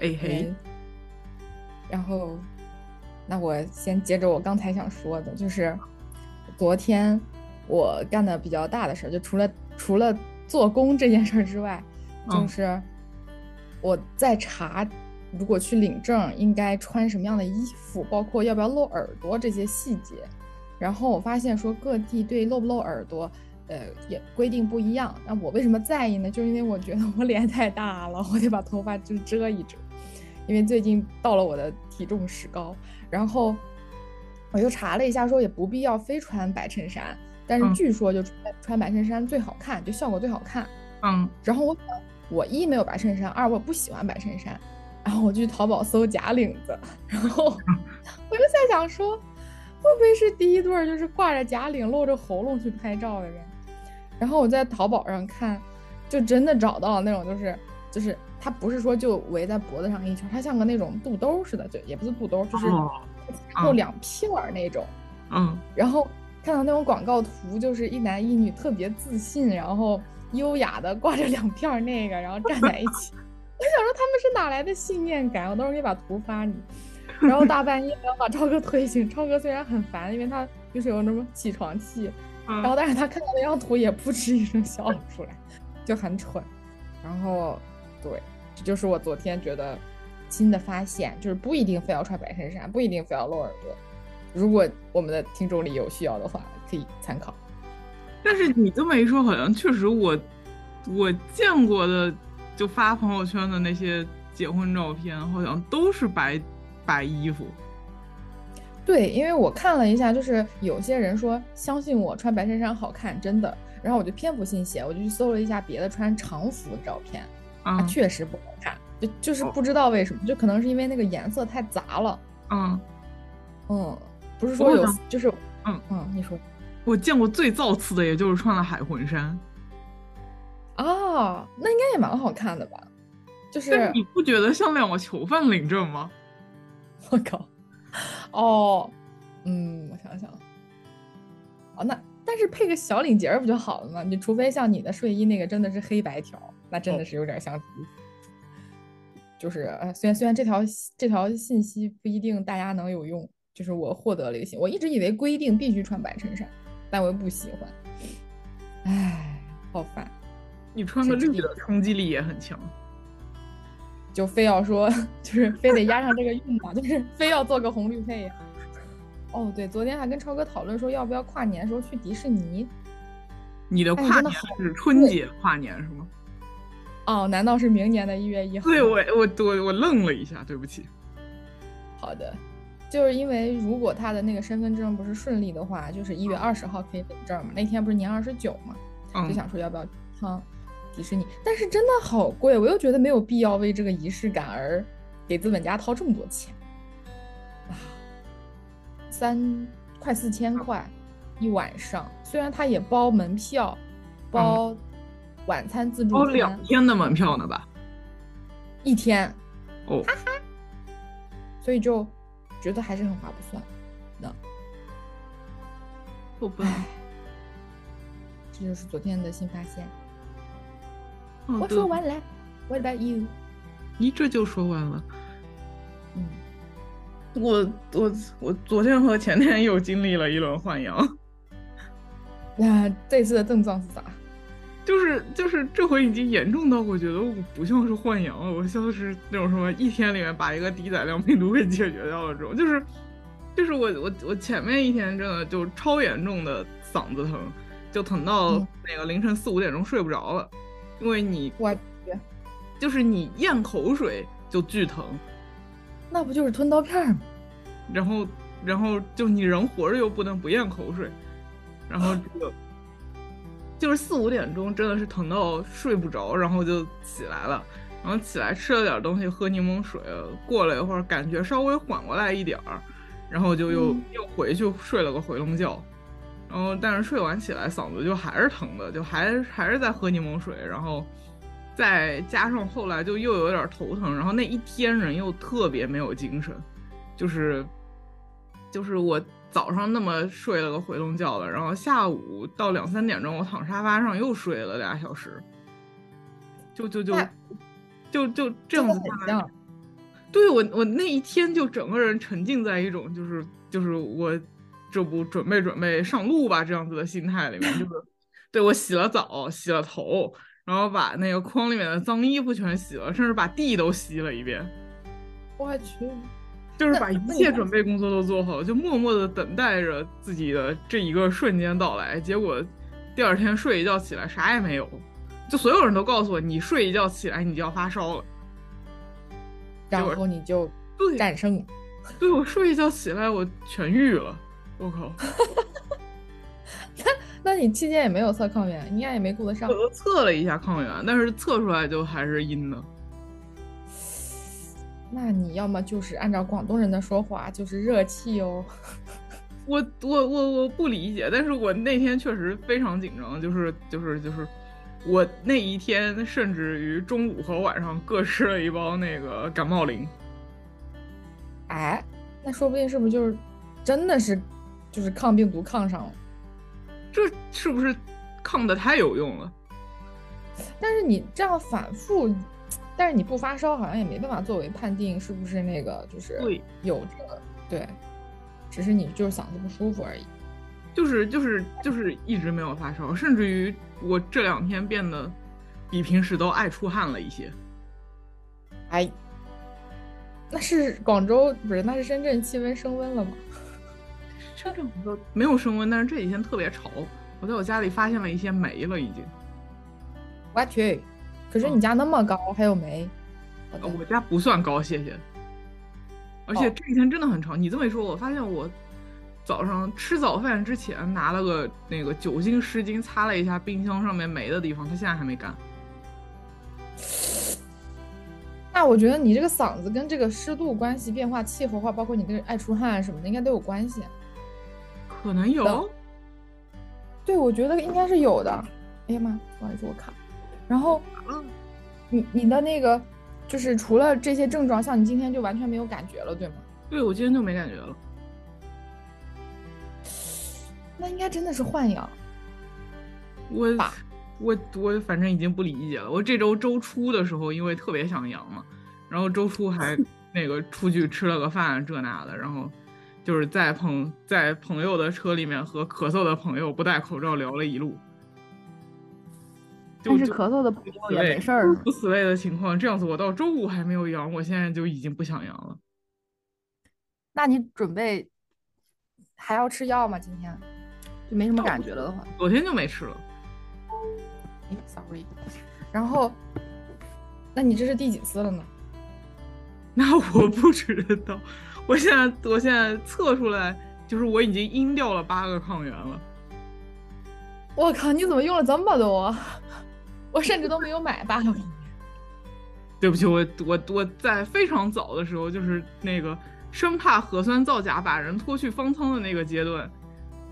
哎嘿，然后，那我先接着我刚才想说的，就是昨天我干的比较大的事儿，就除了除了做工这件事儿之外，就是我在查，如果去领证应该穿什么样的衣服，包括要不要露耳朵这些细节。然后我发现说各地对露不露耳朵，呃，也规定不一样。那我为什么在意呢？就是因为我觉得我脸太大了，我得把头发就遮一遮。因为最近到了我的体重史高，然后我就查了一下，说也不必要非穿白衬衫，但是据说就穿穿白衬衫最好看，就效果最好看。嗯，然后我我一没有白衬衫，二我不喜欢白衬衫，然后我就去淘宝搜假领子，然后 我就在想说，会不会是第一对就是挂着假领露着喉咙去拍照的人？然后我在淘宝上看，就真的找到了那种就是就是。它不是说就围在脖子上一圈，它像个那种肚兜似的，就也不是肚兜，就是后两片儿那种。嗯。然后看到那种广告图，就是一男一女特别自信，然后优雅的挂着两片那个，然后站在一起。我想说他们是哪来的信念感？我到时候可以把图发你。然后大半夜要把超哥推醒，超哥虽然很烦，因为他就是有那种起床气，然后但是他看到那张图也扑哧一声笑了出来，就很蠢。然后对。这就是我昨天觉得新的发现，就是不一定非要穿白衬衫，不一定非要露耳朵。如果我们的听众里有需要的话，可以参考。但是你这么一说，好像确实我我见过的就发朋友圈的那些结婚照片，好像都是白白衣服。对，因为我看了一下，就是有些人说相信我穿白衬衫好看，真的。然后我就偏不信邪，我就去搜了一下别的穿常服的照片。啊，确实不好看，就就是不知道为什么，就可能是因为那个颜色太杂了。嗯，嗯，不是说有，就是嗯嗯，你说，我见过最造次的，也就是穿了海魂衫。啊，那应该也蛮好看的吧？就是你不觉得像两个囚犯领证吗？我靠！哦，嗯，我想想，哦，那但是配个小领结不就好了吗？你除非像你的睡衣那个真的是黑白条。那真的是有点像，就是呃，虽然虽然这条这条信息不一定大家能有用，就是我获得了一个信，我一直以为规定必须穿白衬衫，但我又不喜欢，唉，好烦。你穿个绿的冲击力也很强，就非要说就是非得压上这个韵嘛，就是非要做个红绿配。哦，对，昨天还跟超哥讨论说要不要跨年时候去迪士尼。你的跨年是春节跨年是吗？哦，难道是明年的一月一号？对我，我我我愣了一下，对不起。好的，就是因为如果他的那个身份证不是顺利的话，就是一月二十号可以领证嘛。那天不是年二十九嘛，就想说要不要趟迪士尼，但是真的好贵，我又觉得没有必要为这个仪式感而给资本家掏这么多钱啊，三快四千块一晚上，虽然他也包门票，包。晚餐自助，哦，两天的门票呢吧？一天，哦，哈哈，所以就觉得还是很划不算的。不吧，这就是昨天的新发现。我说完了，What about you？你这就说完了。嗯，我我我昨天和前天又经历了一轮换阳。那这次的症状是啥？就是就是这回已经严重到我觉得我不像是换阳了，我像是那种什么一天里面把一个低载量病毒给解决掉了这种，就是就是我我我前面一天真的就超严重的嗓子疼，就疼到那个凌晨四五点钟睡不着了，因为你我就是你咽口水就巨疼，那不就是吞刀片吗？然后然后就你人活着又不能不咽口水，然后这个。就是四五点钟，真的是疼到睡不着，然后就起来了，然后起来吃了点东西，喝柠檬水，过了一会儿感觉稍微缓过来一点儿，然后就又又回去睡了个回笼觉，然后但是睡完起来嗓子就还是疼的，就还还是在喝柠檬水，然后再加上后来就又有点头疼，然后那一天人又特别没有精神，就是就是我。早上那么睡了个回笼觉了，然后下午到两三点钟，我躺沙发上又睡了俩小时，就就就就就这样子，对我我那一天就整个人沉浸在一种就是就是我这不准备准备上路吧这样子的心态里面，就是 对我洗了澡洗了头，然后把那个筐里面的脏衣服全洗了，甚至把地都吸了一遍。我去，就是把一切准备工作都做好，就默默的等待着自己的这一个瞬间到来。结果第二天睡一觉起来啥也没有，就所有人都告诉我，你睡一觉起来你就要发烧了。然后你就战胜，对我睡一觉起来我痊愈了，我靠！那那你期间也没有测抗原，应该也没顾得上。我测了一下抗原，但是测出来就还是阴的。那你要么就是按照广东人的说法，就是热气哦。我我我我不理解，但是我那天确实非常紧张，就是就是就是。我那一天甚至于中午和晚上各吃了一包那个感冒灵。哎，那说不定是不是就是真的是就是抗病毒抗上了？这是不是抗的太有用了？但是你这样反复，但是你不发烧好像也没办法作为判定是不是那个就是有这个对，只是你就是嗓子不舒服而已。就是就是就是一直没有发烧，甚至于我这两天变得比平时都爱出汗了一些。哎，那是广州不是？那是深圳气温升温了吗？深圳没有升温，但是这几天特别潮。我在我家里发现了一些霉了，已经。我去，可是你家那么高还有煤？我家不算高，谢谢。而且这几天真的很潮。你这么一说，我发现我。早上吃早饭之前拿了个那个酒精湿巾擦了一下冰箱上面霉的地方，它现在还没干。那我觉得你这个嗓子跟这个湿度关系变化、气候化，包括你跟爱出汗什么的，应该都有关系。可能有。对，我觉得应该是有的。哎呀妈，不好意思，我卡。然后，你你的那个就是除了这些症状，像你今天就完全没有感觉了，对吗？对，我今天就没感觉了。那应该真的是换阳，我我我反正已经不理解了。我这周周初的时候，因为特别想阳嘛，然后周初还 那个出去吃了个饭，这那的，然后就是在朋在朋友的车里面和咳嗽的朋友不戴口罩聊了一路。但是咳嗽的朋友也没事儿。不死类的情况，这样子我到周五还没有阳，我现在就已经不想阳了。那你准备还要吃药吗？今天？就没什么感觉了的话，昨天就没吃了。哎，sorry。然后，那你这是第几次了呢？那我不知道。我现在，我现在测出来，就是我已经阴掉了八个抗原了。我靠！你怎么用了这么多？我甚至都没有买八个抗原。对不起，我我我在非常早的时候，就是那个生怕核酸造假把人拖去方舱的那个阶段。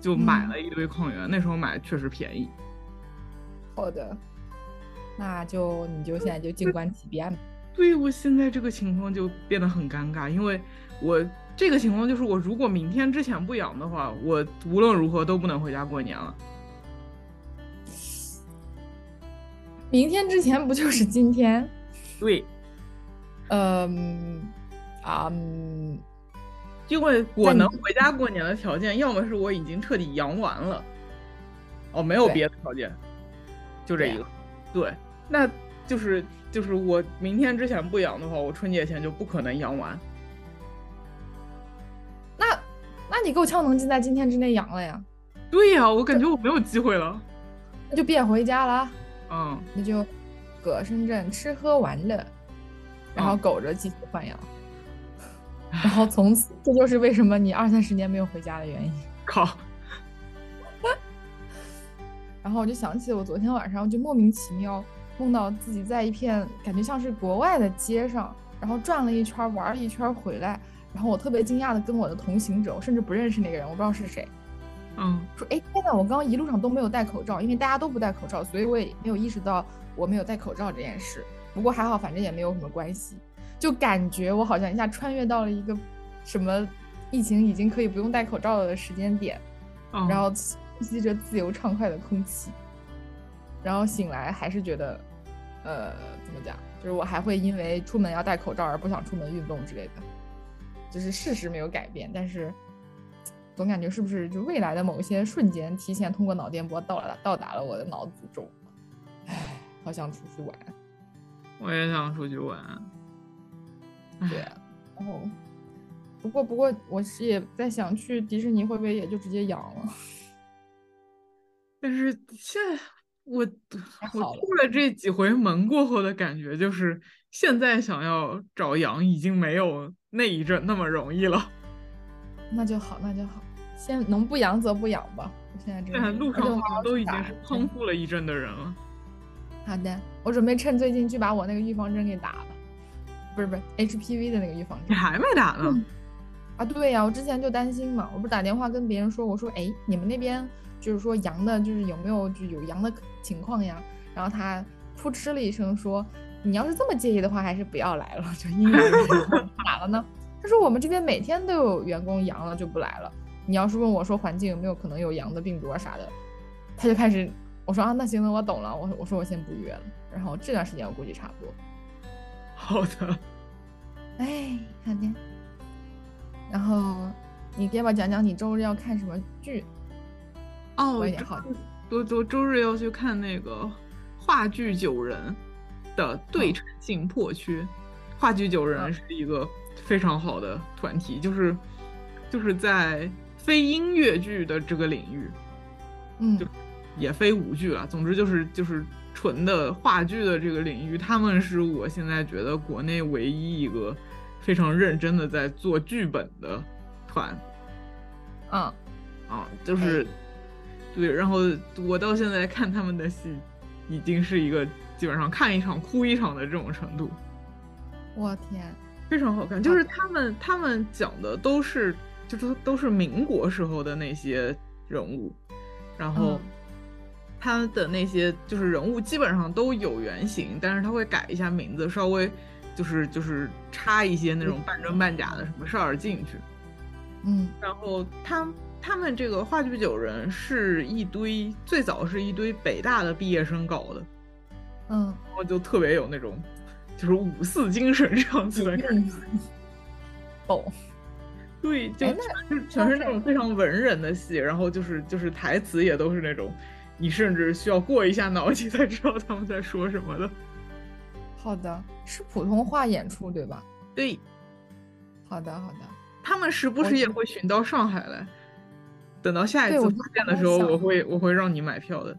就买了一堆矿源，那时候买确实便宜。好的，那就你就现在就静观其变吧。对我现在这个情况就变得很尴尬，因为我这个情况就是我如果明天之前不阳的话，我无论如何都不能回家过年了。明天之前不就是今天？对。嗯，啊，嗯。因为我能回家过年的条件，要么是我已经彻底阳完了，哦，没有别的条件，就这一个。对，那就是就是我明天之前不阳的话，我春节前就不可能阳完。那那你够呛能在今天之内阳了呀？对呀，我感觉我没有机会了。那就别回家了。嗯，那就搁深圳吃喝玩乐，然后苟着继续换阳。然后从此，这就是为什么你二三十年没有回家的原因。靠！然后我就想起我昨天晚上就莫名其妙梦到自己在一片感觉像是国外的街上，然后转了一圈，玩了一圈回来。然后我特别惊讶的跟我的同行者，我甚至不认识那个人，我不知道是谁。嗯，说哎天呐，我刚刚一路上都没有戴口罩，因为大家都不戴口罩，所以我也没有意识到我没有戴口罩这件事。不过还好，反正也没有什么关系。就感觉我好像一下穿越到了一个什么疫情已经可以不用戴口罩的时间点，然后呼吸着自由畅快的空气，然后醒来还是觉得，呃，怎么讲，就是我还会因为出门要戴口罩而不想出门运动之类的，就是事实没有改变，但是总感觉是不是就未来的某些瞬间提前通过脑电波到了到达了我的脑子中，唉，好想出去玩。我也想出去玩。对，然后不过不过我是也在想去迪士尼会不会也就直接阳了，但是现在我我出了这几回门过后的感觉就是，现在想要找羊已经没有那一阵那么容易了。那就好，那就好，先能不阳则不阳吧。我现在这路上都已经是康复了一阵的人了。好的，我准备趁最近去把我那个预防针给打了，不是不是 HPV 的那个预防针。你还没打呢？啊，对呀，我之前就担心嘛，我不是打电话跟别人说，我说哎，你们那边就是说阳的，就是有没有就有阳的情况呀？然后他扑哧了一声说，你要是这么介意的话，还是不要来了，就因为咋了呢？他说我们这边每天都有员工阳了就不来了。你要是问我说环境有没有可能有阳的病毒啊啥的，他就开始。我说啊，那行了，我懂了。我我说我先不约了。然后这段时间我估计差不多。好的。哎，好的。然后你给我讲讲你周日要看什么剧？哦，我也好。多多周日要去看那个话剧《九人》的对称性破缺。话剧《九人》是一个非常好的团体，就是就是在非音乐剧的这个领域，嗯。就也非舞剧了，总之就是就是纯的话剧的这个领域，他们是我现在觉得国内唯一一个非常认真的在做剧本的团。嗯，啊，就是对，然后我到现在看他们的戏，已经是一个基本上看一场哭一场的这种程度。我天，非常好看，就是他们他们讲的都是就是都是民国时候的那些人物，然后。他的那些就是人物基本上都有原型，但是他会改一下名字，稍微就是就是插一些那种半真半假的什么事儿进去。嗯，然后他他们这个话剧九人是一堆最早是一堆北大的毕业生搞的，嗯，然后就特别有那种就是五四精神这样子的感觉。哦，对，就全是全是那种非常文人的戏，然后就是就是台词也都是那种。你甚至需要过一下脑筋才知道他们在说什么的。好的，是普通话演出对吧？对。好的，好的。他们时不时也会巡到上海来。等到下一次发现的时候，我会我会让你买票的。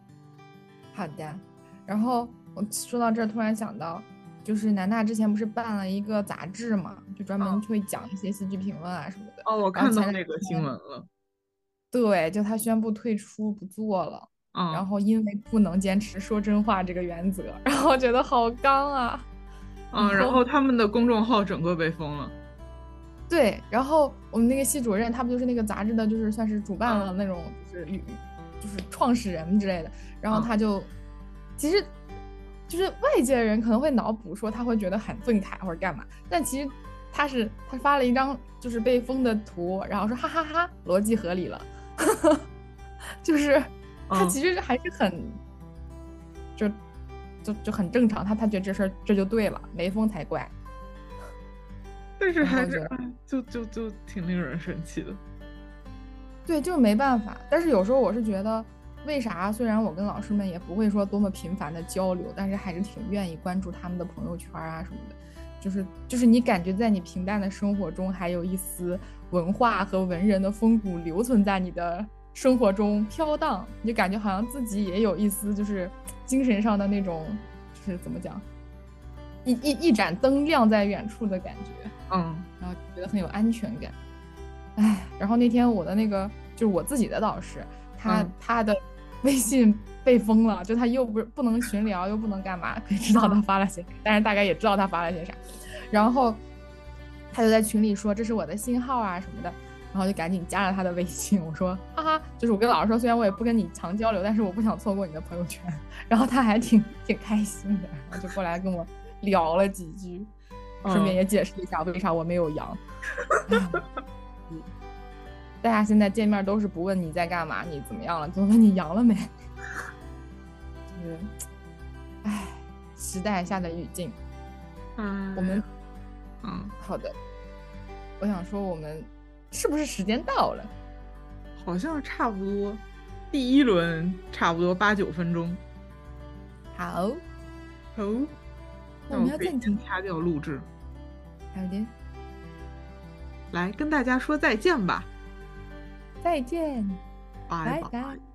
好的。然后我说到这儿，突然想到，就是南大之前不是办了一个杂志嘛，就专门会讲一些戏剧评论啊什么的。哦，我看到那个新闻了。对，就他宣布退出不做了。然后因为不能坚持说真话这个原则，然后觉得好刚啊，嗯，然后他们的公众号整个被封了。对，然后我们那个系主任，他不就是那个杂志的，就是算是主办了那种，就是就是创始人之类的。然后他就，其实就是外界的人可能会脑补说他会觉得很愤慨或者干嘛，但其实他是他发了一张就是被封的图，然后说哈哈哈，逻辑合理了，就是。他其实还是很，就就就很正常，他他觉得这事儿这就对了，没封才怪。但是还是就就就挺令人生气的。对，就是没办法。但是有时候我是觉得，为啥？虽然我跟老师们也不会说多么频繁的交流，但是还是挺愿意关注他们的朋友圈啊什么的。就是就是你感觉在你平淡的生活中，还有一丝文化和文人的风骨留存在你的。生活中飘荡，你就感觉好像自己也有一丝就是精神上的那种，就是怎么讲，一一一盏灯亮在远处的感觉，嗯，然后觉得很有安全感。哎，然后那天我的那个就是我自己的导师，他他的微信被封了，就他又不是不能群聊，又不能干嘛，可以知道他发了些，但是大概也知道他发了些啥，然后他就在群里说这是我的信号啊什么的。然后就赶紧加了他的微信，我说哈哈，就是我跟老师说，虽然我也不跟你常交流，但是我不想错过你的朋友圈。然后他还挺挺开心的，然后就过来跟我聊了几句，顺便也解释一下为啥我没有阳。大家现在见面都是不问你在干嘛，你怎么样了，就问你阳了没。就是，唉，时代下的语境。嗯，我们嗯，好的，我想说我们是不是时间到了？好像差不多，第一轮差不多八九分钟。好，好，那我们要暂停先掐掉录制，好的，来跟大家说再见吧，再见，拜拜拜。